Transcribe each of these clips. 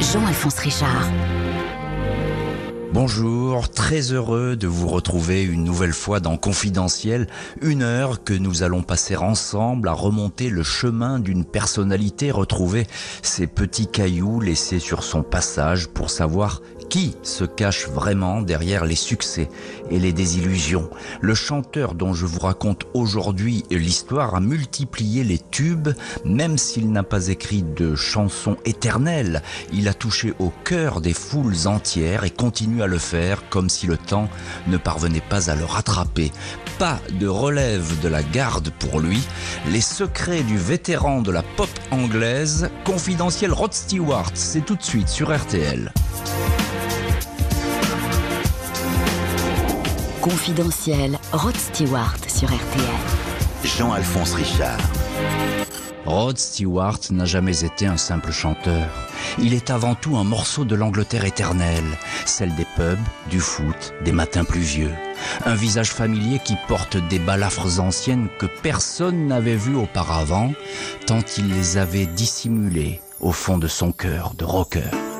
Jean-Alphonse Richard. Bonjour, très heureux de vous retrouver une nouvelle fois dans Confidentiel, une heure que nous allons passer ensemble à remonter le chemin d'une personnalité, retrouver ces petits cailloux laissés sur son passage pour savoir qui se cache vraiment derrière les succès et les désillusions Le chanteur dont je vous raconte aujourd'hui l'histoire a multiplié les tubes, même s'il n'a pas écrit de chansons éternelles. Il a touché au cœur des foules entières et continue à le faire comme si le temps ne parvenait pas à le rattraper. Pas de relève de la garde pour lui. Les secrets du vétéran de la pop anglaise, confidentiel Rod Stewart, c'est tout de suite sur RTL. Confidentiel, Rod Stewart sur RTL. Jean-Alphonse Richard. Rod Stewart n'a jamais été un simple chanteur. Il est avant tout un morceau de l'Angleterre éternelle, celle des pubs, du foot, des matins pluvieux. Un visage familier qui porte des balafres anciennes que personne n'avait vues auparavant, tant il les avait dissimulées au fond de son cœur de rocker.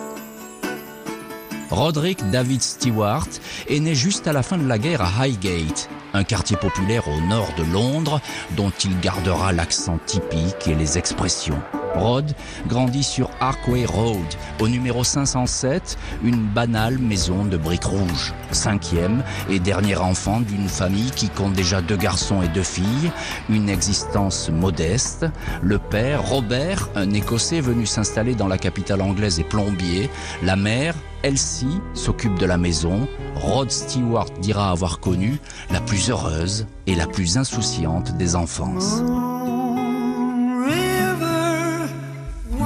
Roderick David Stewart est né juste à la fin de la guerre à Highgate, un quartier populaire au nord de Londres dont il gardera l'accent typique et les expressions. Rod grandit sur Arkway Road, au numéro 507, une banale maison de briques rouges. Cinquième et dernier enfant d'une famille qui compte déjà deux garçons et deux filles, une existence modeste. Le père, Robert, un Écossais venu s'installer dans la capitale anglaise et plombier. La mère, Elsie, s'occupe de la maison. Rod Stewart dira avoir connu la plus heureuse et la plus insouciante des enfances.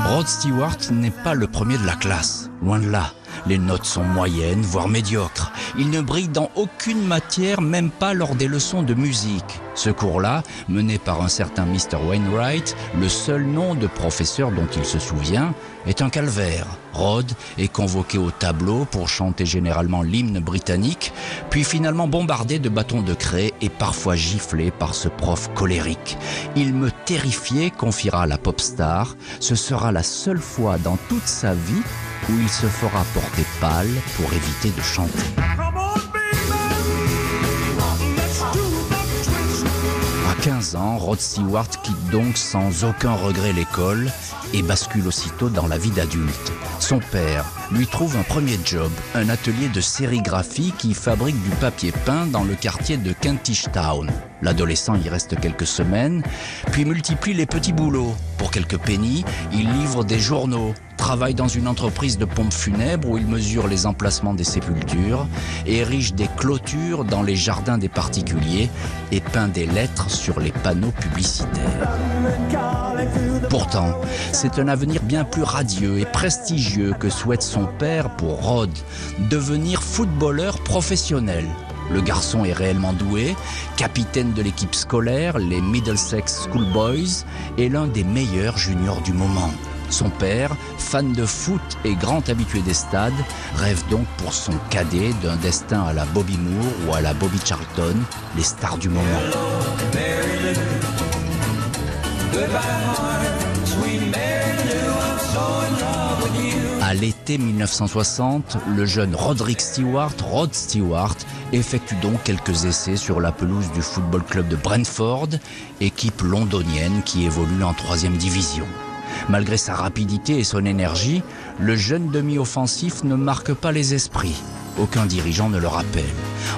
Rod Stewart n'est pas le premier de la classe, loin de là. Les notes sont moyennes, voire médiocres. Il ne brille dans aucune matière, même pas lors des leçons de musique. Ce cours-là, mené par un certain Mr. Wainwright, le seul nom de professeur dont il se souvient, est un calvaire. Rod est convoqué au tableau pour chanter généralement l'hymne britannique, puis finalement bombardé de bâtons de craie et parfois giflé par ce prof colérique. Il me terrifiait, confiera la pop star. Ce sera la seule fois dans toute sa vie où il se fera porter pâle pour éviter de chanter. À 15 ans, Rod Stewart quitte donc sans aucun regret l'école et bascule aussitôt dans la vie d'adulte. Son père lui trouve un premier job, un atelier de sérigraphie qui fabrique du papier peint dans le quartier de Kentish Town. L'adolescent y reste quelques semaines, puis multiplie les petits boulots. Pour quelques pennies, il livre des journaux, travaille dans une entreprise de pompes funèbres où il mesure les emplacements des sépultures, érige des clôtures dans les jardins des particuliers et peint des lettres sur les panneaux publicitaires. Pourtant, c'est un avenir bien plus radieux et prestigieux que souhaite son père pour Rod, devenir footballeur professionnel. Le garçon est réellement doué, capitaine de l'équipe scolaire, les Middlesex Schoolboys, et l'un des meilleurs juniors du moment. Son père, fan de foot et grand habitué des stades, rêve donc pour son cadet d'un destin à la Bobby Moore ou à la Bobby Charlton, les stars du moment. À l'été 1960, le jeune Roderick Stewart, Rod Stewart, effectue donc quelques essais sur la pelouse du Football Club de Brentford, équipe londonienne qui évolue en troisième division. Malgré sa rapidité et son énergie, le jeune demi-offensif ne marque pas les esprits. Aucun dirigeant ne le rappelle.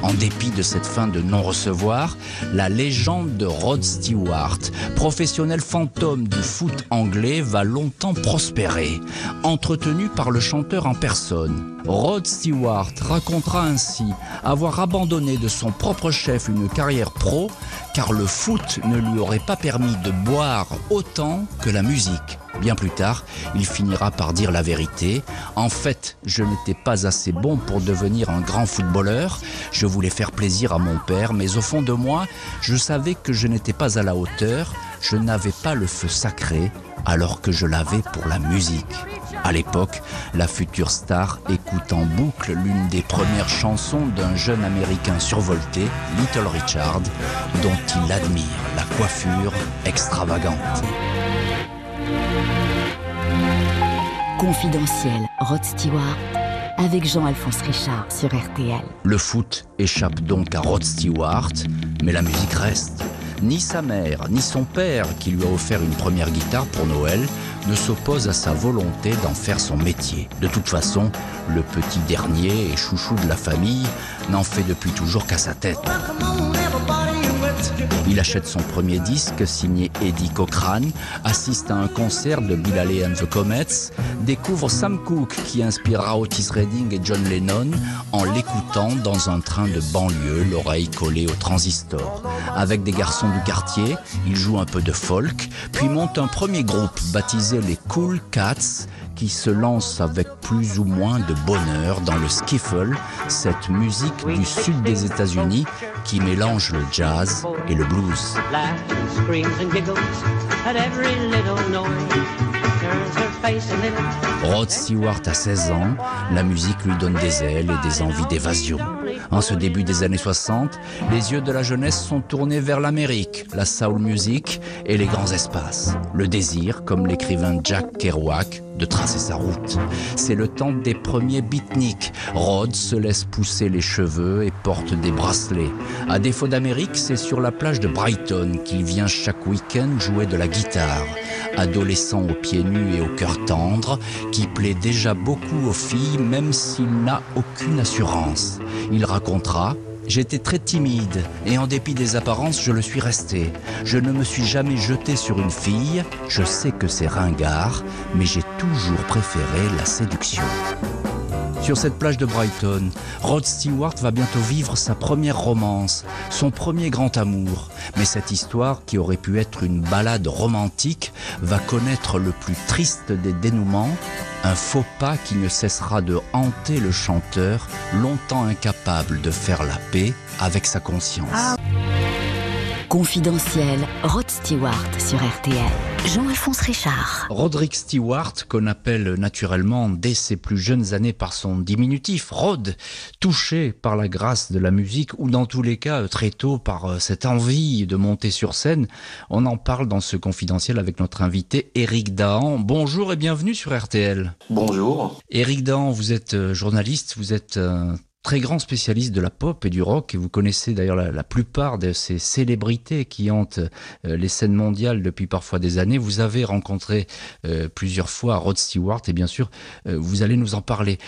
En dépit de cette fin de non-recevoir, la légende de Rod Stewart, professionnel fantôme du foot anglais, va longtemps prospérer. Entretenu par le chanteur en personne, Rod Stewart racontera ainsi avoir abandonné de son propre chef une carrière pro car le foot ne lui aurait pas permis de boire autant que la musique. Bien plus tard, il finira par dire la vérité. En fait, je n'étais pas assez bon pour devenir un grand footballeur. Je voulais faire plaisir à mon père, mais au fond de moi, je savais que je n'étais pas à la hauteur. Je n'avais pas le feu sacré, alors que je l'avais pour la musique. À l'époque, la future star écoute en boucle l'une des premières chansons d'un jeune américain survolté, Little Richard, dont il admire la coiffure extravagante. Confidentiel, Rod Stewart, avec Jean-Alphonse Richard sur RTL. Le foot échappe donc à Rod Stewart, mais la musique reste. Ni sa mère, ni son père, qui lui a offert une première guitare pour Noël, ne s'opposent à sa volonté d'en faire son métier. De toute façon, le petit dernier et chouchou de la famille n'en fait depuis toujours qu'à sa tête. Il achète son premier disque signé Eddie Cochrane, assiste à un concert de Bill Haley and the Comets, découvre Sam Cooke qui inspirera Otis Redding et John Lennon en l'écoutant dans un train de banlieue, l'oreille collée au transistor. Avec des garçons du quartier, il joue un peu de folk, puis monte un premier groupe baptisé les Cool Cats qui se lance avec plus ou moins de bonheur dans le skiffle, cette musique du sud des États-Unis qui mélange le jazz et le blues. Rod Stewart a 16 ans, la musique lui donne des ailes et des envies d'évasion. En ce début des années 60, les yeux de la jeunesse sont tournés vers l'Amérique, la soul music et les grands espaces. Le désir, comme l'écrivain Jack Kerouac, de tracer sa route. C'est le temps des premiers beatniks. Rod se laisse pousser les cheveux et porte des bracelets. À défaut d'Amérique, c'est sur la plage de Brighton qu'il vient chaque week-end jouer de la guitare. Adolescent aux pieds nus et au cœur tendre, qui plaît déjà beaucoup aux filles même s'il n'a aucune assurance. Il racontera J'étais très timide et en dépit des apparences, je le suis resté. Je ne me suis jamais jeté sur une fille, je sais que c'est ringard, mais j'ai toujours préféré la séduction. Sur cette plage de Brighton, Rod Stewart va bientôt vivre sa première romance, son premier grand amour. Mais cette histoire, qui aurait pu être une balade romantique, va connaître le plus triste des dénouements, un faux pas qui ne cessera de hanter le chanteur, longtemps incapable de faire la paix avec sa conscience. Confidentiel, Rod Stewart sur RTL. Jean-Alphonse Richard. Roderick Stewart, qu'on appelle naturellement dès ses plus jeunes années par son diminutif, Rod, touché par la grâce de la musique ou dans tous les cas très tôt par cette envie de monter sur scène, on en parle dans ce confidentiel avec notre invité Eric Dahan. Bonjour et bienvenue sur RTL. Bonjour. Eric Dahan, vous êtes journaliste, vous êtes très grand spécialiste de la pop et du rock, et vous connaissez d'ailleurs la, plupart de ces célébrités qui hantent euh, les scènes mondiales depuis parfois des années. Vous avez rencontré euh, plusieurs fois Rod Stewart, et bien sûr, euh, vous allez nous en parler.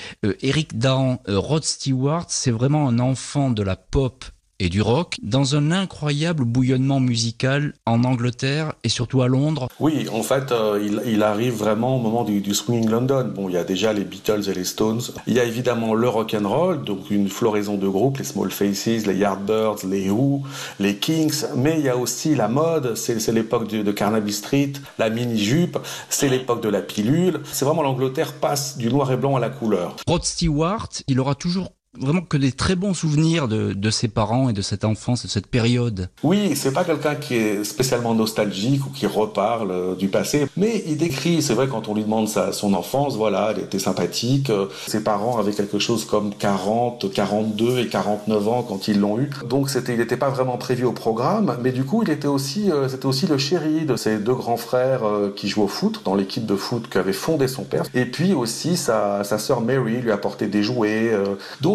Eric Dahan, Rod Stewart, c'est vraiment un enfant de la pop et du rock dans un incroyable bouillonnement musical en Angleterre et surtout à Londres. Oui, en fait, euh, il, il, arrive vraiment au moment du, du, swinging London. Bon, il y a déjà les Beatles et les Stones. Il y a évidemment le rock and roll, donc une floraison de groupes, les Small Faces, les Yardbirds, les Who, les Kings. Mais il y a aussi la mode. C'est l'époque de, de, Carnaby Street, la mini jupe. C'est l'époque de la pilule. C'est vraiment l'Angleterre passe du noir et blanc à la couleur. Rod Stewart, il aura toujours vraiment que des très bons souvenirs de, ses parents et de cette enfance, de cette période. Oui, c'est pas quelqu'un qui est spécialement nostalgique ou qui reparle euh, du passé, mais il décrit, c'est vrai quand on lui demande sa, son enfance, voilà, elle était sympathique, euh, ses parents avaient quelque chose comme 40, 42 et 49 ans quand ils l'ont eu, donc c'était, il n'était pas vraiment prévu au programme, mais du coup il était aussi, euh, c'était aussi le chéri de ses deux grands frères qui jouent au foot, dans l'équipe de foot qu'avait fondé son père, et puis aussi sa, sa sœur Mary lui apportait des jouets,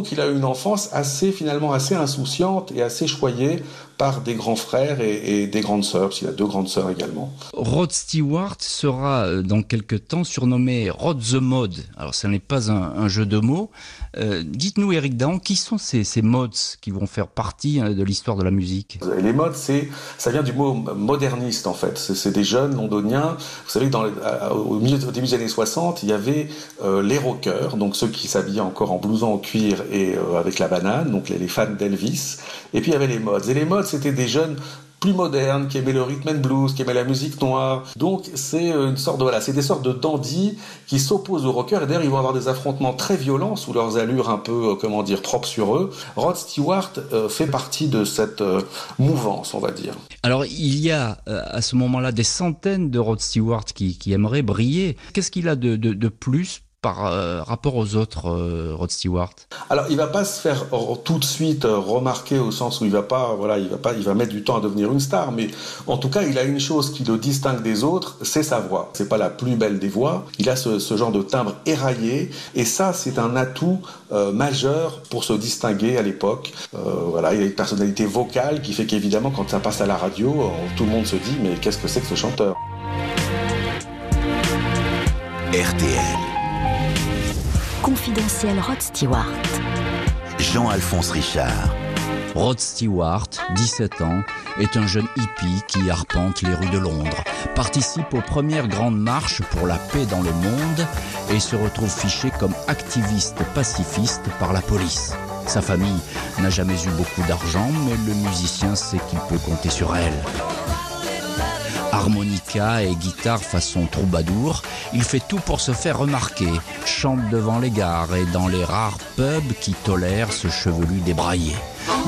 donc il a eu une enfance assez finalement assez insouciante et assez choyée par des grands frères et, des grandes sœurs, qu'il a deux grandes sœurs également. Rod Stewart sera dans quelques temps surnommé Rod the Mod. Alors ce n'est pas un, jeu de mots. Euh, Dites-nous Eric Dahan, qui sont ces, ces mods qui vont faire partie de l'histoire de la musique Les mods, c'est ça vient du mot moderniste en fait. C'est des jeunes londoniens. Vous savez dans au, milieu, début des années 60, il y avait euh, les rockers, donc ceux qui s'habillaient encore en blouson en cuir et euh, avec la banane, donc les, les fans d'Elvis. Et puis il y avait les mods. Et les mods, c'était des jeunes plus moderne, qui aimait le rhythm and blues, qui aimait la musique noire. Donc c'est une sorte de voilà, c'est des sortes de dandies qui s'opposent aux rockers et d'ailleurs ils vont avoir des affrontements très violents sous leurs allures un peu euh, comment dire propres sur eux. Rod Stewart euh, fait partie de cette euh, mouvance, on va dire. Alors il y a euh, à ce moment-là des centaines de Rod Stewart qui, qui aimeraient briller. Qu'est-ce qu'il a de, de, de plus par euh, rapport aux autres, euh, Rod Stewart Alors, il va pas se faire tout de suite euh, remarquer au sens où il va pas, voilà, il va pas, il va mettre du temps à devenir une star, mais en tout cas, il a une chose qui le distingue des autres, c'est sa voix. C'est pas la plus belle des voix. Il a ce, ce genre de timbre éraillé, et ça, c'est un atout majeur pour se distinguer à l'époque. voilà, il a une personnalité vocale qui fait qu'évidemment, quand ça passe à la radio, tout le monde se dit, mais qu'est-ce que c'est que ce chanteur? RTL. Confidentiel Rod Stewart. Jean-Alphonse Richard. Rod Stewart, 17 ans, est un jeune hippie qui arpente les rues de Londres, participe aux premières grandes marches pour la paix dans le monde et se retrouve fiché comme activiste pacifiste par la police. Sa famille n'a jamais eu beaucoup d'argent, mais le musicien sait qu'il peut compter sur elle harmonica et guitare façon troubadour, il fait tout pour se faire remarquer, chante devant les gares et dans les rares pubs qui tolèrent ce chevelu débraillé.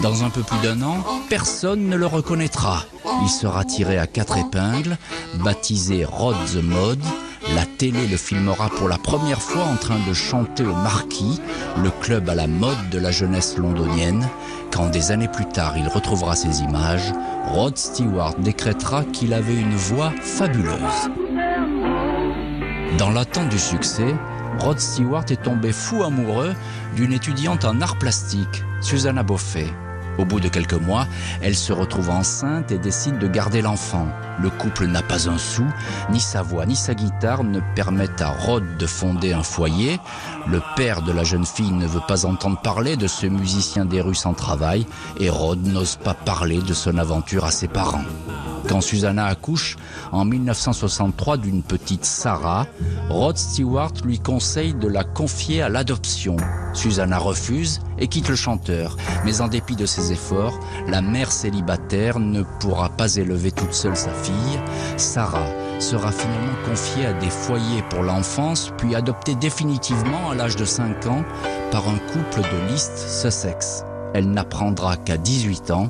Dans un peu plus d'un an, personne ne le reconnaîtra. Il sera tiré à quatre épingles, baptisé Rod the Mode, la télé le filmera pour la première fois en train de chanter au Marquis, le club à la mode de la jeunesse londonienne. Quand des années plus tard il retrouvera ces images, Rod Stewart décrétera qu'il avait une voix fabuleuse. Dans l'attente du succès, Rod Stewart est tombé fou amoureux d'une étudiante en art plastique, Susanna Boffet. Au bout de quelques mois, elle se retrouve enceinte et décide de garder l'enfant. Le couple n'a pas un sou, ni sa voix ni sa guitare ne permettent à Rod de fonder un foyer. Le père de la jeune fille ne veut pas entendre parler de ce musicien des rues sans travail et Rod n'ose pas parler de son aventure à ses parents. Quand Susanna accouche en 1963 d'une petite Sarah, Rod Stewart lui conseille de la confier à l'adoption. Susanna refuse et quitte le chanteur, mais en dépit de ses efforts, la mère célibataire ne pourra pas élever toute seule sa fille. Sarah sera finalement confiée à des foyers pour l'enfance, puis adoptée définitivement à l'âge de 5 ans par un couple de l'East Sussex. Elle n'apprendra qu'à 18 ans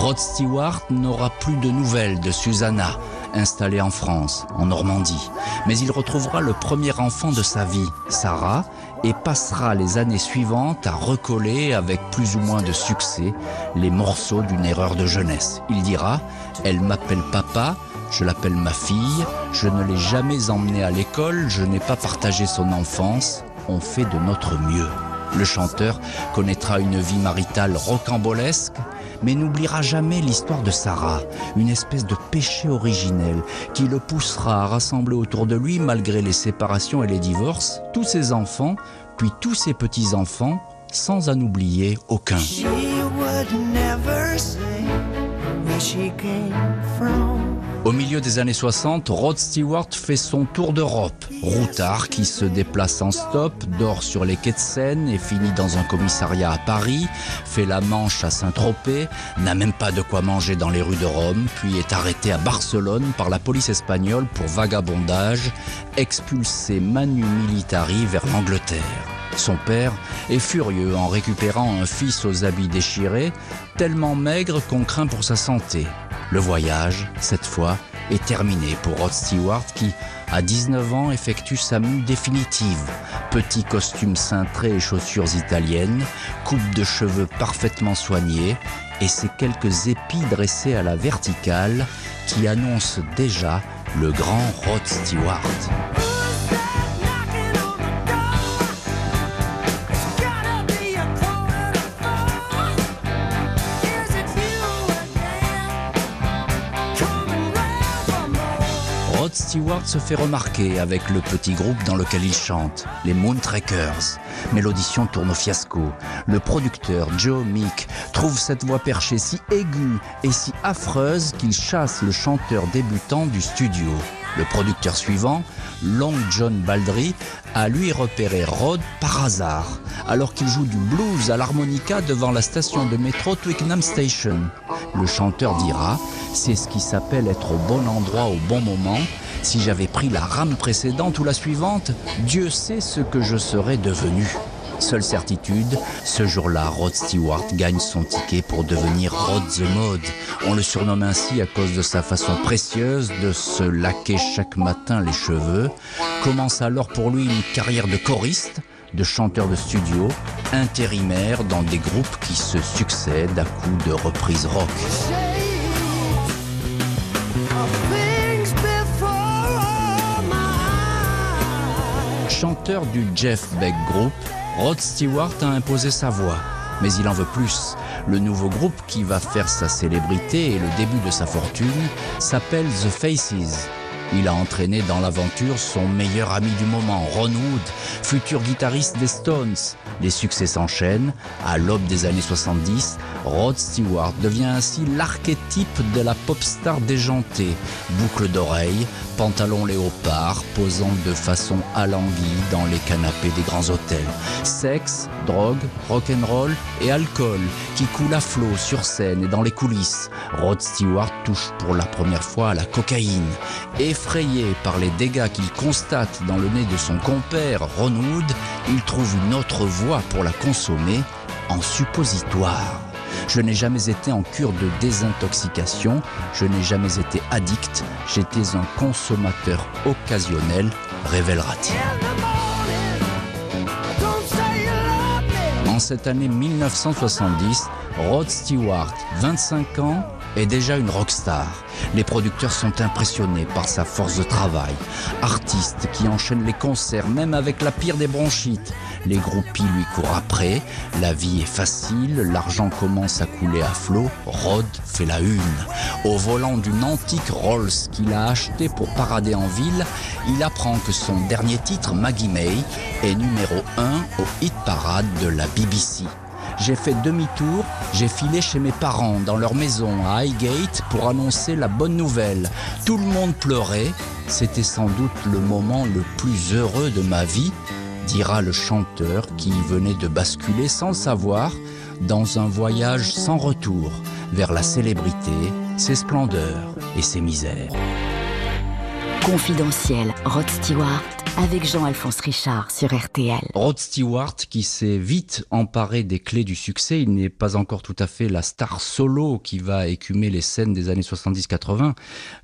Rod Stewart n'aura plus de nouvelles de Susanna, installée en France, en Normandie. Mais il retrouvera le premier enfant de sa vie, Sarah, et passera les années suivantes à recoller avec plus ou moins de succès les morceaux d'une erreur de jeunesse. Il dira Elle m'appelle papa, je l'appelle ma fille, je ne l'ai jamais emmenée à l'école, je n'ai pas partagé son enfance, on fait de notre mieux. Le chanteur connaîtra une vie maritale rocambolesque, mais n'oubliera jamais l'histoire de Sarah, une espèce de péché originel qui le poussera à rassembler autour de lui, malgré les séparations et les divorces, tous ses enfants, puis tous ses petits-enfants, sans en oublier aucun. Au milieu des années 60, Rod Stewart fait son tour d'Europe. Routard qui se déplace en stop, dort sur les quais de Seine et finit dans un commissariat à Paris, fait la Manche à Saint-Tropez, n'a même pas de quoi manger dans les rues de Rome, puis est arrêté à Barcelone par la police espagnole pour vagabondage, expulsé manu militari vers l'Angleterre. Son père est furieux en récupérant un fils aux habits déchirés, tellement maigre qu'on craint pour sa santé. Le voyage, cette fois, est terminé pour Rod Stewart qui, à 19 ans, effectue sa mue définitive. Petit costume cintré et chaussures italiennes, coupe de cheveux parfaitement soignée et ses quelques épis dressés à la verticale qui annoncent déjà le grand Rod Stewart. Stewart se fait remarquer avec le petit groupe dans lequel il chante, les Moontrackers. Mais l'audition tourne au fiasco. Le producteur Joe Meek trouve cette voix perchée si aiguë et si affreuse qu'il chasse le chanteur débutant du studio. Le producteur suivant, Long John Baldry, a lui repéré Rod par hasard, alors qu'il joue du blues à l'harmonica devant la station de métro Twickenham Station. Le chanteur dira, c'est ce qui s'appelle être au bon endroit au bon moment, si j'avais pris la rame précédente ou la suivante, Dieu sait ce que je serais devenu. Seule certitude, ce jour-là, Rod Stewart gagne son ticket pour devenir Rod the Mode. On le surnomme ainsi à cause de sa façon précieuse de se laquer chaque matin les cheveux. Commence alors pour lui une carrière de choriste, de chanteur de studio, intérimaire dans des groupes qui se succèdent à coups de reprises rock. Du Jeff Beck Group, Rod Stewart a imposé sa voix. Mais il en veut plus. Le nouveau groupe qui va faire sa célébrité et le début de sa fortune s'appelle The Faces. Il a entraîné dans l'aventure son meilleur ami du moment, Ron Wood, futur guitariste des Stones. Les succès s'enchaînent. À l'aube des années 70, Rod Stewart devient ainsi l'archétype de la pop star déjantée. Boucle d'oreilles, pantalon léopard, posant de façon alanguie dans les canapés des grands hôtels. Sexe, drogue, rock'n'roll et alcool qui coulent à flot sur scène et dans les coulisses. Rod Stewart touche pour la première fois à la cocaïne. Effrayé par les dégâts qu'il constate dans le nez de son compère Ron Wood, il trouve une autre voie pour la consommer en suppositoire. Je n'ai jamais été en cure de désintoxication, je n'ai jamais été addict, j'étais un consommateur occasionnel, révélera-t-il. En cette année 1970, Rod Stewart, 25 ans, est déjà une rockstar. Les producteurs sont impressionnés par sa force de travail. Artiste qui enchaîne les concerts même avec la pire des bronchites. Les groupies lui courent après. La vie est facile, l'argent commence à couler à flot. Rod fait la une. Au volant d'une antique Rolls qu'il a acheté pour parader en ville, il apprend que son dernier titre, Maggie May, est numéro 1 au hit parade de la BBC. J'ai fait demi-tour, j'ai filé chez mes parents dans leur maison à Highgate pour annoncer la bonne nouvelle. Tout le monde pleurait, c'était sans doute le moment le plus heureux de ma vie, dira le chanteur qui venait de basculer sans savoir dans un voyage sans retour vers la célébrité, ses splendeurs et ses misères. Confidentiel, Rod Stewart avec Jean-Alphonse Richard sur RTL. Rod Stewart qui s'est vite emparé des clés du succès, il n'est pas encore tout à fait la star solo qui va écumer les scènes des années 70-80.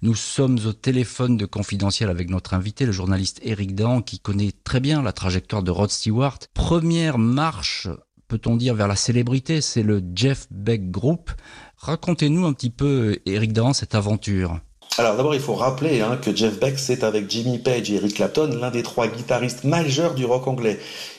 Nous sommes au téléphone de Confidentiel avec notre invité, le journaliste Eric Dan, qui connaît très bien la trajectoire de Rod Stewart. Première marche peut-on dire, vers la célébrité, c'est le Jeff Beck Group. Racontez-nous un petit peu, Eric Dan, cette aventure. Alors d'abord, il faut rappeler hein, que Jeff Beck, c'est avec Jimmy Page et Eric Clapton l'un des trois guitaristes majeurs du rock anglais.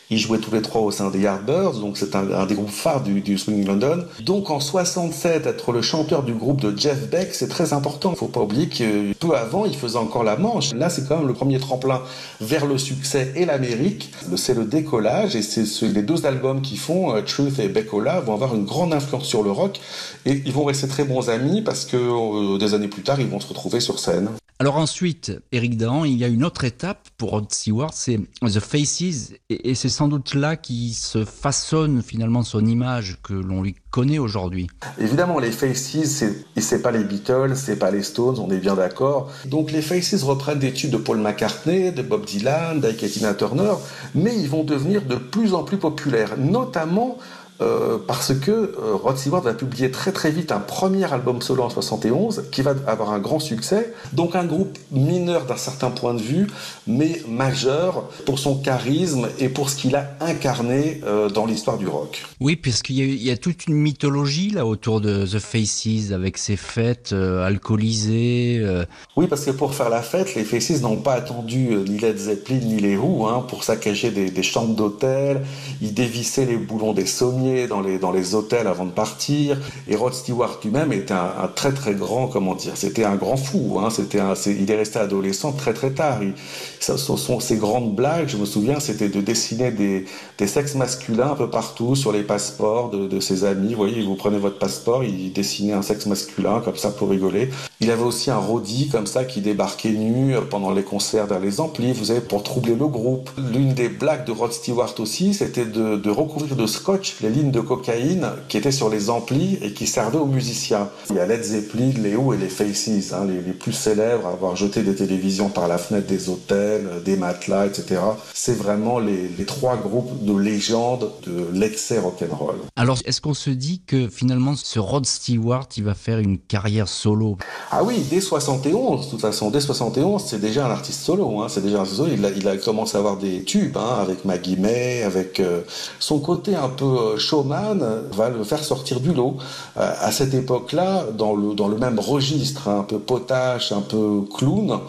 Ils jouaient tous les trois au sein des Yardbirds, donc c'est un, des groupes phares du, Swing London. Donc en 67, être le chanteur du groupe de Jeff Beck, c'est très important. Il faut pas oublier que peu avant, il faisait encore la manche. Là, c'est quand même le premier tremplin vers le succès et l'Amérique. C'est le décollage et c'est les deux albums qu'ils font, euh, Truth et Beckola, vont avoir une grande influence sur le rock et ils vont rester très bons amis parce que euh, des années plus tard, ils vont se retrouver sur scène. Alors ensuite, Eric Dahan, il y a une autre étape pour Rod Stewart, c'est The Faces, et, c'est sans doute là qui se façonne finalement son image que l'on lui connaît aujourd'hui. Évidemment, les Faces, c'est pas les Beatles, c'est pas les Stones, on est bien d'accord. Donc les Faces reprennent des tubes de Paul McCartney, de Bob Dylan, d'Ike Turner, mais ils vont devenir de plus en plus populaires, notamment euh, parce que euh, Rod Stewart va publier très très vite un premier album solo en 71 qui va avoir un grand succès. Donc un groupe mineur d'un certain point de vue, mais majeur pour son charisme et pour ce qu'il a incarné euh, dans l'histoire du rock. Oui, puisqu'il y, y, a toute une mythologie là autour de The Faces avec ses fêtes alcoolisées. Oui, parce que pour faire la fête, les Faces n'ont pas attendu ni Led Zeppelin ni les Who hein, pour saccager des, des chambres d'hôtel. Ils dévissaient les boulons des sommiers dans les, dans les hôtels avant de partir. Et Rod Stewart lui-même était un, très très grand, comment dire, c'était un grand fou. Hein. C'était il est resté adolescent très très tard. Ça, sont ses grandes blagues, je me souviens, c'était de dessiner des, des sexes masculins un peu partout sur les passeports de, de ses amis. Vous voyez, vous prenez votre passeport, il dessinait un sexe masculin comme ça pour rigoler. Il avait aussi un Roddy comme ça qui débarquait nu pendant les concerts vers les amplis, vous savez, pour troubler le groupe. L'une des blagues de Rod Stewart aussi, c'était de, recouvrir de scotch les lignes de cocaïne qui étaient sur les amplis et qui servaient aux musiciens. Il y a Led Zeppelin, les Who et les Faces, hein, les, plus célèbres à avoir jeté des télévisions par la fenêtre des hôtels, des matelas, etc. C'est vraiment les, les trois groupes de légende de l'excès rock'n'roll. Alors, est-ce qu'on se dit que finalement, ce Rod Stewart, il va faire une carrière solo? Ah oui, dès 71, de toute façon, dès 71, c'est déjà un artiste solo. Hein, c'est déjà un solo. Il a, il a commencé à avoir des tubes hein, avec Maggie May, avec euh, son côté un peu euh, showman va le faire sortir du lot. Euh, à cette époque-là, dans le dans le même registre, hein, un peu potache, un peu clown,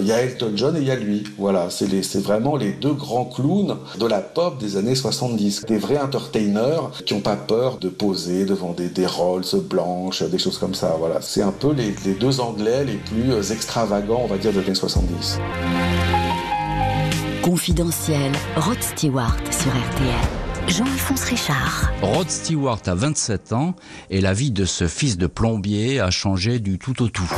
il y a Elton John et il y a lui. Voilà, c'est c'est vraiment les deux grands clowns de la pop des années 70. Des vrais entertainers qui n'ont pas peur de poser devant des, Rolls blanches, des choses comme ça. Voilà, c'est un peu les les deux Anglais les plus extravagants, on va dire, de l'année 70. Confidentiel, Rod Stewart sur RTL. Jean-Alphonse Richard. Rod Stewart a 27 ans et la vie de ce fils de plombier a changé du tout au tout.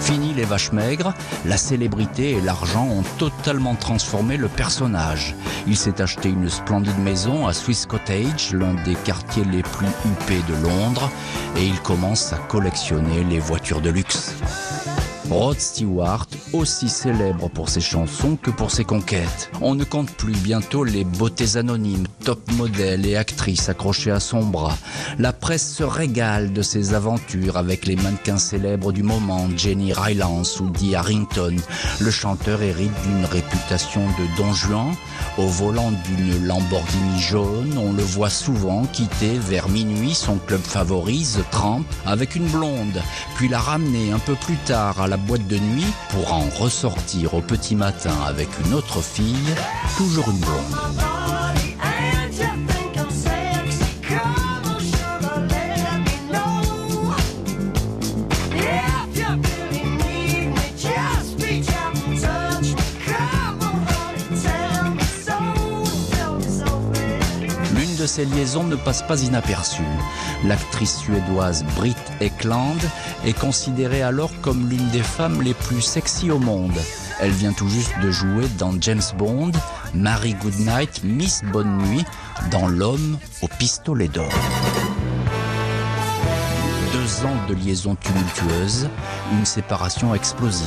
Fini les vaches maigres, la célébrité et l'argent ont totalement transformé le personnage. Il s'est acheté une splendide maison à Swiss Cottage, l'un des quartiers les plus huppés de Londres, et il commence à collectionner les voitures de luxe. Rod Stewart, aussi célèbre pour ses chansons que pour ses conquêtes. On ne compte plus bientôt les beautés anonymes, top modèles et actrices accrochées à son bras. La presse se régale de ses aventures avec les mannequins célèbres du moment, Jenny Rylance ou Dee Harrington. Le chanteur hérite d'une réputation de don Juan. Au volant d'une Lamborghini jaune, on le voit souvent quitter vers minuit son club favori, The avec une blonde, puis la ramener un peu plus tard à la boîte de nuit pour en ressortir au petit matin avec une autre fille, toujours une blonde. Ces liaisons ne passe pas inaperçue. L'actrice suédoise Britt Ekland est considérée alors comme l'une des femmes les plus sexy au monde. Elle vient tout juste de jouer dans James Bond, Mary Goodnight, Miss Bonne Nuit, dans L'homme au pistolet d'or. Deux ans de liaison tumultueuse, une séparation explosive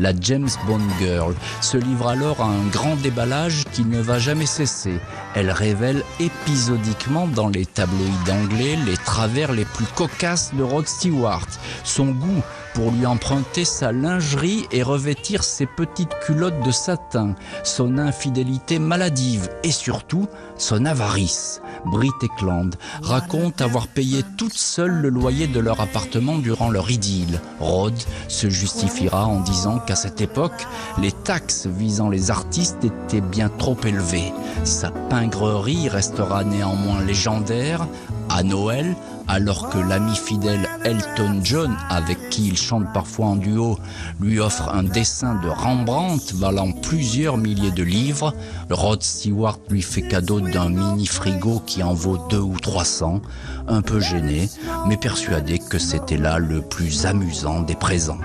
la James Bond Girl, se livre alors à un grand déballage qui ne va jamais cesser. Elle révèle épisodiquement dans les tabloïds anglais les travers les plus cocasses de Rod Stewart, son goût pour lui emprunter sa lingerie et revêtir ses petites culottes de satin, son infidélité maladive et surtout son avarice. Brit Eklund raconte avoir payé toute seule le loyer de leur appartement durant leur idylle. Rod se justifiera en disant qu'à cette époque, les taxes visant les artistes étaient bien trop élevées. Sa pingrerie restera néanmoins légendaire. À Noël, alors que l'ami fidèle Elton John, avec qui il chante parfois en duo, lui offre un dessin de Rembrandt valant plusieurs milliers de livres, Rod Stewart lui fait cadeau d'un mini frigo qui en vaut deux ou trois cents, un peu gêné, mais persuadé que c'était là le plus amusant des présents.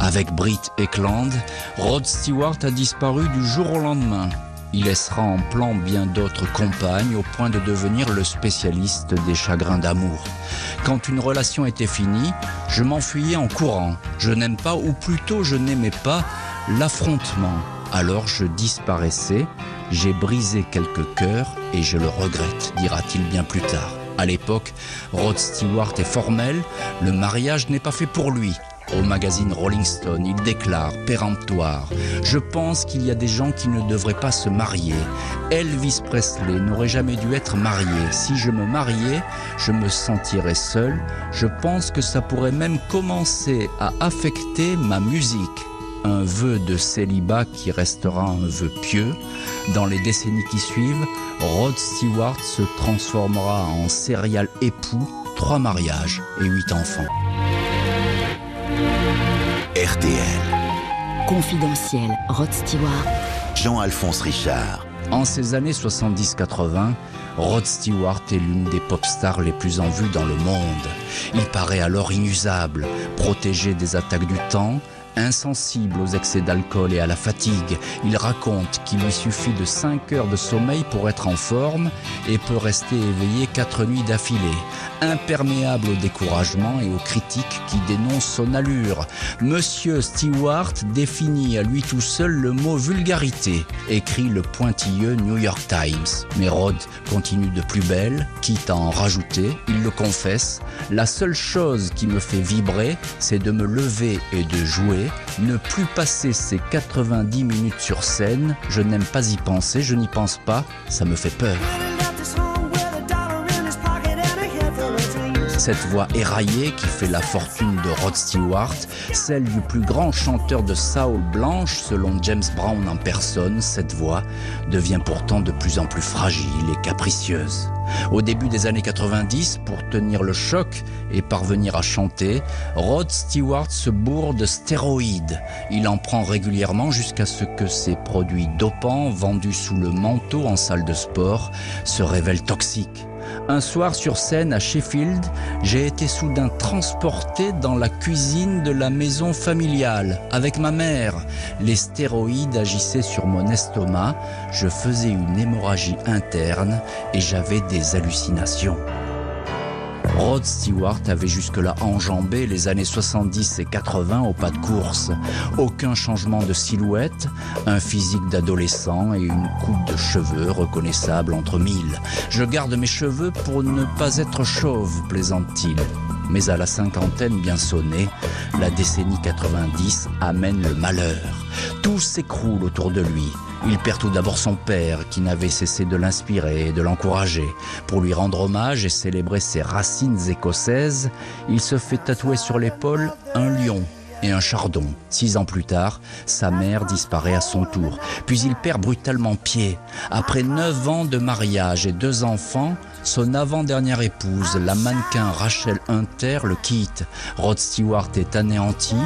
Avec Britt Ekland, Rod Stewart a disparu du jour au lendemain. Il laissera en plan bien d'autres compagnes au point de devenir le spécialiste des chagrins d'amour. Quand une relation était finie, je m'enfuyais en courant. Je n'aime pas, ou plutôt je n'aimais pas, l'affrontement. Alors je disparaissais, j'ai brisé quelques cœurs et je le regrette, dira-t-il bien plus tard. À l'époque, Rod Stewart est formel, le mariage n'est pas fait pour lui. Au magazine Rolling Stone, il déclare péremptoire Je pense qu'il y a des gens qui ne devraient pas se marier. Elvis Presley n'aurait jamais dû être marié. Si je me mariais, je me sentirais seul. Je pense que ça pourrait même commencer à affecter ma musique. Un vœu de célibat qui restera un vœu pieux. Dans les décennies qui suivent, Rod Stewart se transformera en serial époux, trois mariages et huit enfants. RTL. Confidentiel, Rod Stewart. Jean-Alphonse Richard. En ces années 70-80, Rod Stewart est l'une des pop stars les plus en vue dans le monde. Il paraît alors inusable, protégé des attaques du temps, Insensible aux excès d'alcool et à la fatigue, il raconte qu'il lui suffit de 5 heures de sommeil pour être en forme et peut rester éveillé 4 nuits d'affilée. Imperméable au découragement et aux critiques qui dénoncent son allure, Monsieur Stewart définit à lui tout seul le mot vulgarité, écrit le pointilleux New York Times. Mais Rod continue de plus belle, quitte à en rajouter, il le confesse, la seule chose qui me fait vibrer, c'est de me lever et de jouer ne plus passer ces 90 minutes sur scène, je n'aime pas y penser, je n'y pense pas, ça me fait peur. Cette voix éraillée qui fait la fortune de Rod Stewart, celle du plus grand chanteur de soul blanche selon James Brown en personne, cette voix devient pourtant de plus en plus fragile et capricieuse. Au début des années 90, pour tenir le choc et parvenir à chanter, Rod Stewart se bourre de stéroïdes. Il en prend régulièrement jusqu'à ce que ses produits dopants vendus sous le manteau en salle de sport se révèlent toxiques. Un soir sur scène à Sheffield, j'ai été soudain transporté dans la cuisine de la maison familiale avec ma mère. Les stéroïdes agissaient sur mon estomac, je faisais une hémorragie interne et j'avais des hallucinations. Rod Stewart avait jusque-là enjambé les années 70 et 80 au pas de course. Aucun changement de silhouette, un physique d'adolescent et une coupe de cheveux reconnaissable entre mille. Je garde mes cheveux pour ne pas être chauve, plaisante-t-il. Mais à la cinquantaine bien sonnée, la décennie 90 amène le malheur. Tout s'écroule autour de lui. Il perd tout d'abord son père, qui n'avait cessé de l'inspirer et de l'encourager. Pour lui rendre hommage et célébrer ses racines écossaises, il se fait tatouer sur l'épaule un lion et un chardon. Six ans plus tard, sa mère disparaît à son tour. Puis il perd brutalement pied. Après neuf ans de mariage et deux enfants, son avant-dernière épouse, la mannequin Rachel Hunter, le quitte. Rod Stewart est anéanti.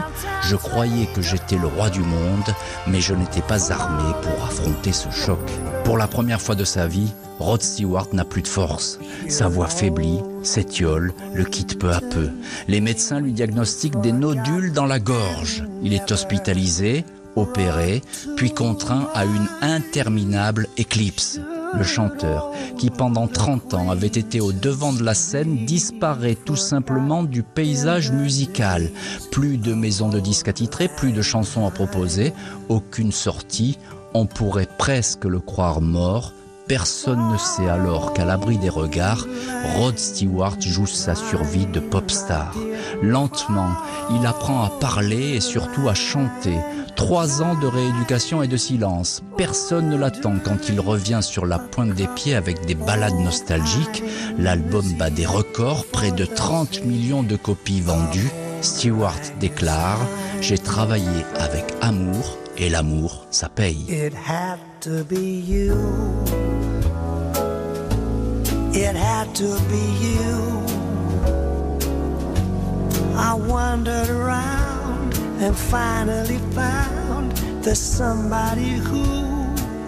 Je croyais que j'étais le roi du monde, mais je n'étais pas armé pour affronter ce choc. Pour la première fois de sa vie, Rod Stewart n'a plus de force. Sa voix faiblit, s'étiole, le quitte peu à peu. Les médecins lui diagnostiquent des nodules dans la gorge. Il est hospitalisé, opéré, puis contraint à une interminable éclipse le chanteur, qui pendant 30 ans avait été au devant de la scène, disparaît tout simplement du paysage musical. Plus de maisons de disques attitrées, plus de chansons à proposer, aucune sortie. On pourrait presque le croire mort. Personne ne sait alors qu'à l'abri des regards, Rod Stewart joue sa survie de pop star. Lentement, il apprend à parler et surtout à chanter. Trois ans de rééducation et de silence. Personne ne l'attend quand il revient sur la pointe des pieds avec des ballades nostalgiques. L'album bat des records, près de 30 millions de copies vendues. Stewart déclare J'ai travaillé avec amour et l'amour, ça paye. It had to be you. It had to be you. I wandered around.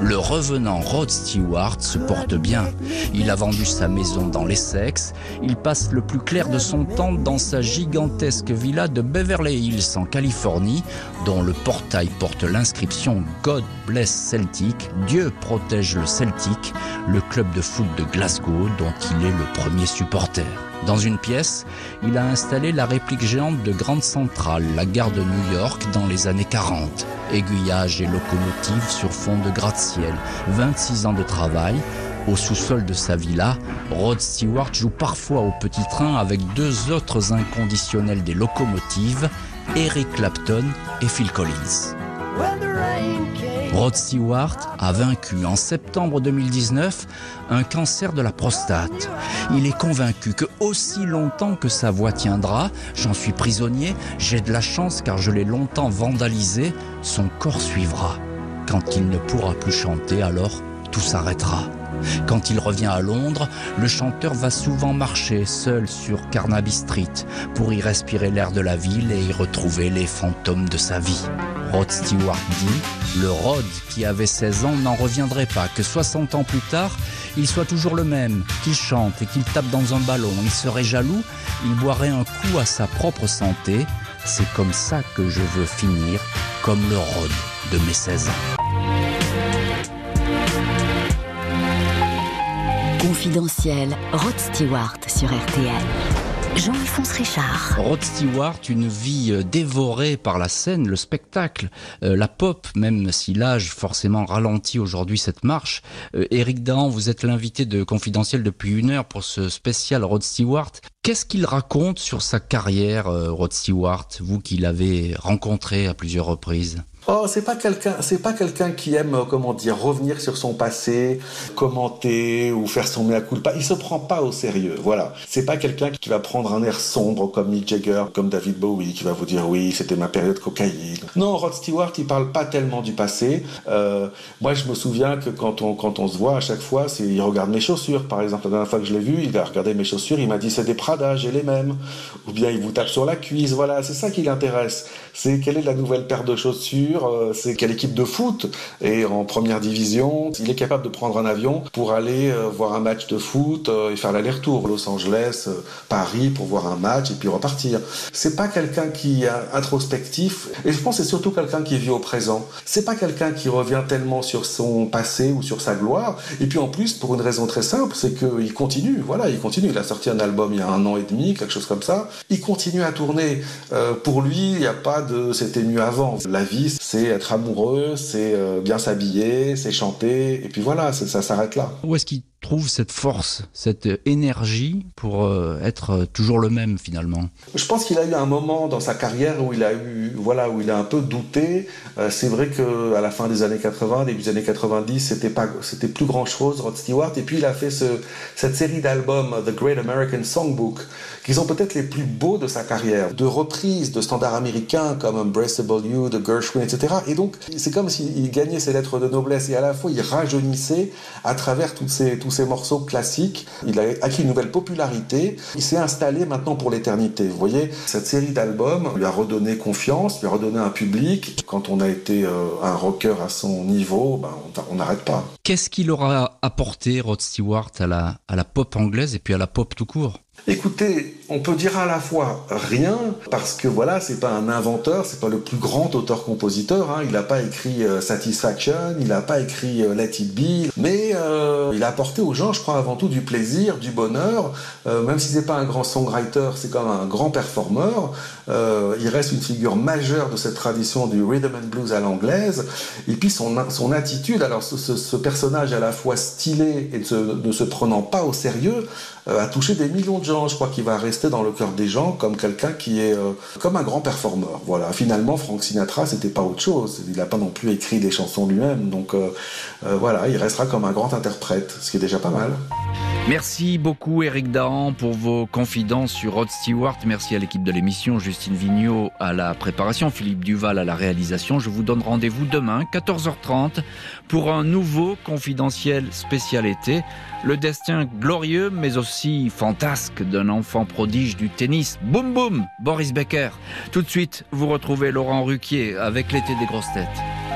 Le revenant Rod Stewart se porte bien. Il a vendu sa maison dans l'Essex. Il passe le plus clair de son temps dans sa gigantesque villa de Beverly Hills en Californie, dont le portail porte l'inscription God bless Celtic, Dieu protège le Celtic, le club de foot de Glasgow dont il est le premier supporter. Dans une pièce, il a installé la réplique géante de Grande Centrale, la gare de New York dans les années 40. Aiguillage et locomotive sur fond de gratte-ciel, 26 ans de travail. Au sous-sol de sa villa, Rod Stewart joue parfois au petit train avec deux autres inconditionnels des locomotives, Eric Clapton et Phil Collins. Rod Stewart a vaincu en septembre 2019 un cancer de la prostate. Il est convaincu que aussi longtemps que sa voix tiendra, j'en suis prisonnier, j'ai de la chance car je l'ai longtemps vandalisé, son corps suivra. Quand il ne pourra plus chanter, alors tout s'arrêtera. Quand il revient à Londres, le chanteur va souvent marcher seul sur Carnaby Street pour y respirer l'air de la ville et y retrouver les fantômes de sa vie. Rod Stewart dit, le Rod qui avait 16 ans n'en reviendrait pas, que 60 ans plus tard, il soit toujours le même, qu'il chante et qu'il tape dans un ballon. Il serait jaloux, il boirait un coup à sa propre santé. C'est comme ça que je veux finir, comme le Rod de mes 16 ans. Confidentiel, Rod Stewart sur RTL. Jean-Alphonse Richard. Rod Stewart, une vie euh, dévorée par la scène, le spectacle, euh, la pop, même si l'âge forcément ralentit aujourd'hui cette marche. Euh, Éric Dahan, vous êtes l'invité de Confidentiel depuis une heure pour ce spécial Rod Stewart. Qu'est-ce qu'il raconte sur sa carrière, Rod Stewart, vous qui l'avez rencontré à plusieurs reprises? Oh, c'est pas quelqu'un, c'est pas quelqu'un qui aime, euh, comment dire, revenir sur son passé, commenter ou faire son mea culpa. Il se prend pas au sérieux. Voilà. C'est pas quelqu'un qui va prendre un air sombre comme Mick Jagger, comme David Bowie, qui va vous dire oui, c'était ma période cocaïne. Non, Rod Stewart, il parle pas tellement du passé. Euh, moi, je me souviens que quand on, quand on se voit à chaque fois, il regarde mes chaussures, par exemple. La dernière fois que je l'ai vu, il a regardé mes chaussures, il m'a dit c'est des Prada, j'ai les mêmes. Ou bien il vous tape sur la cuisse. Voilà, c'est ça qui l'intéresse. C'est quelle est la nouvelle paire de chaussures euh, c'est quelle équipe de foot est en première division. Il est capable de prendre un avion pour aller euh, voir un match de foot euh, et faire l'aller-retour. Los Angeles, Paris pour voir un match et puis repartir. C'est pas quelqu'un qui est introspectif et je pense que c'est surtout quelqu'un qui vit au présent. C'est pas quelqu'un qui revient tellement sur son passé ou sur sa gloire. Et puis en plus, pour une raison très simple, c'est qu'il continue. Voilà, il continue. Il a sorti un album il y a un an et demi, quelque chose comme ça. Il continue à tourner. pour lui, il n'y a pas de c'était mieux avant. La vie, c'est être amoureux, c'est euh, bien s'habiller, c'est chanter, et puis voilà, ça s'arrête là. Où est-ce qu'il trouve cette force, cette énergie pour euh, être toujours le même finalement Je pense qu'il a eu un moment dans sa carrière où il a eu, voilà, où il a un peu douté. Euh, c'est vrai que à la fin des années 80, début des années 90, c'était pas, c'était plus grand chose, Rod Stewart. Et puis il a fait ce, cette série d'albums, The Great American Songbook, qui sont peut-être les plus beaux de sa carrière, de reprises de standards américains comme Embraceable You de Gershwin, etc. Et donc c'est comme s'il gagnait ses lettres de noblesse et à la fois il rajeunissait à travers toutes ces morceaux classiques. Il a acquis une nouvelle popularité. Il s'est installé maintenant pour l'éternité. Vous voyez, cette série d'albums lui a redonné confiance, lui a redonné un public. Quand on a été euh, un rocker à son niveau, ben, on n'arrête pas. Qu'est-ce qu'il aura apporté, Rod Stewart, à la pop anglaise et puis à la pop tout court? Écoutez, on peut dire à la fois rien, parce que voilà, c'est pas un inventeur, c'est pas le plus grand auteur-compositeur, hein. il n'a pas écrit euh, Satisfaction, il n'a pas écrit euh, Let It Be, mais euh, il a apporté aux gens, je crois, avant tout du plaisir, du bonheur, même si c'est pas un grand songwriter, c'est même un grand performeur, il reste une figure majeure de cette tradition du rhythm and blues à l'anglaise, et puis son attitude, alors ce, personnage à la fois stylé et ne se prenant pas au sérieux, a touché des millions de je crois qu'il va rester dans le cœur des gens comme quelqu'un qui est euh, comme un grand performeur. Voilà. Finalement, Frank Sinatra, c'était pas autre chose. Il n'a pas non plus écrit des chansons lui-même. Donc euh, euh, voilà, il restera comme un grand interprète, ce qui est déjà pas mal. Merci beaucoup Eric Dahan pour vos confidences sur Rod Stewart. Merci à l'équipe de l'émission, Justine Vignot à la préparation, Philippe Duval à la réalisation. Je vous donne rendez-vous demain, 14h30, pour un nouveau confidentiel spécial été. Le destin glorieux mais aussi fantasque d'un enfant prodige du tennis. Boum boum, Boris Becker. Tout de suite, vous retrouvez Laurent Ruquier avec l'été des grosses têtes.